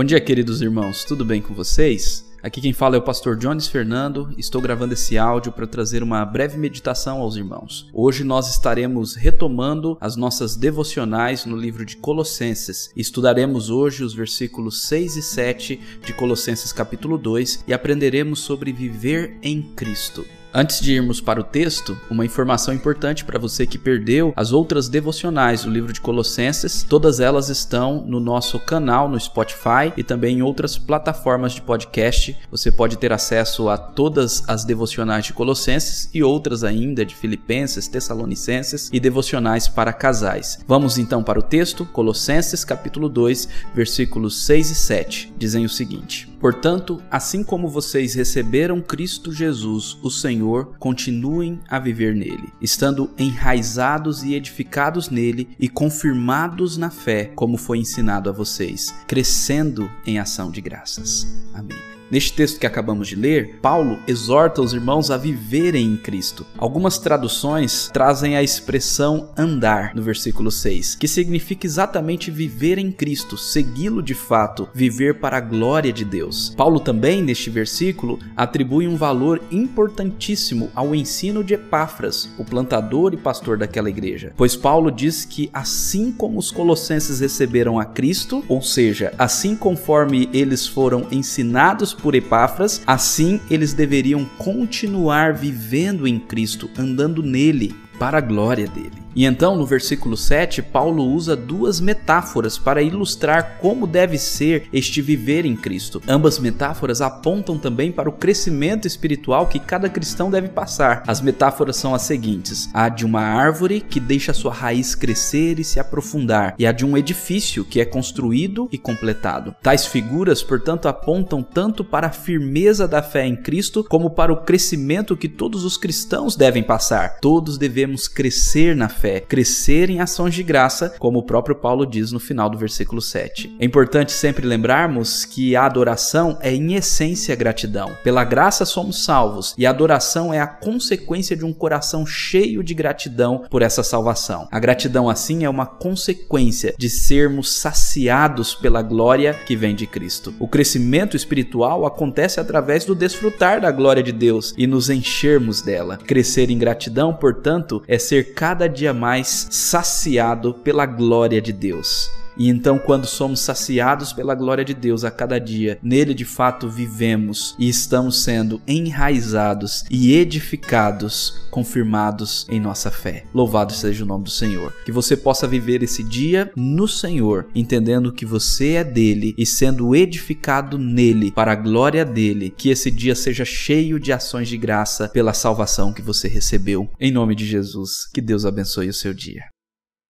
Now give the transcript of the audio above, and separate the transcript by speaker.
Speaker 1: Bom dia, queridos irmãos, tudo bem com vocês? Aqui quem fala é o pastor Jones Fernando. Estou gravando esse áudio para trazer uma breve meditação aos irmãos. Hoje nós estaremos retomando as nossas devocionais no livro de Colossenses. Estudaremos hoje os versículos 6 e 7 de Colossenses capítulo 2 e aprenderemos sobre viver em Cristo. Antes de irmos para o texto, uma informação importante para você que perdeu as outras devocionais do livro de Colossenses. Todas elas estão no nosso canal no Spotify e também em outras plataformas de podcast. Você pode ter acesso a todas as devocionais de Colossenses e outras ainda de Filipenses, Tessalonicenses e devocionais para casais. Vamos então para o texto, Colossenses capítulo 2, versículos 6 e 7. Dizem o seguinte: Portanto, assim como vocês receberam Cristo Jesus, o Senhor, continuem a viver nele, estando enraizados e edificados nele e confirmados na fé, como foi ensinado a vocês, crescendo em ação de graças. Amém. Neste texto que acabamos de ler, Paulo exorta os irmãos a viverem em Cristo. Algumas traduções trazem a expressão andar no versículo 6, que significa exatamente viver em Cristo, segui-lo de fato, viver para a glória de Deus. Paulo também, neste versículo, atribui um valor importantíssimo ao ensino de Epáfras, o plantador e pastor daquela igreja. Pois Paulo diz que assim como os colossenses receberam a Cristo, ou seja, assim conforme eles foram ensinados por Epáfras, assim eles deveriam continuar vivendo em Cristo, andando nele, para a glória dele. E então, no versículo 7, Paulo usa duas metáforas para ilustrar como deve ser este viver em Cristo. Ambas metáforas apontam também para o crescimento espiritual que cada cristão deve passar. As metáforas são as seguintes: a de uma árvore que deixa sua raiz crescer e se aprofundar, e a de um edifício que é construído e completado. Tais figuras, portanto, apontam tanto para a firmeza da fé em Cristo como para o crescimento que todos os cristãos devem passar. Todos devemos crescer na fé, crescer em ações de graça, como o próprio Paulo diz no final do versículo 7. É importante sempre lembrarmos que a adoração é em essência gratidão. Pela graça somos salvos e a adoração é a consequência de um coração cheio de gratidão por essa salvação. A gratidão assim é uma consequência de sermos saciados pela glória que vem de Cristo. O crescimento espiritual acontece através do desfrutar da glória de Deus e nos enchermos dela. Crescer em gratidão, portanto, é ser cada dia mais saciado pela glória de Deus. E então, quando somos saciados pela glória de Deus a cada dia, nele de fato vivemos e estamos sendo enraizados e edificados, confirmados em nossa fé. Louvado seja o nome do Senhor. Que você possa viver esse dia no Senhor, entendendo que você é dele e sendo edificado nele para a glória dele. Que esse dia seja cheio de ações de graça pela salvação que você recebeu. Em nome de Jesus, que Deus abençoe o seu dia.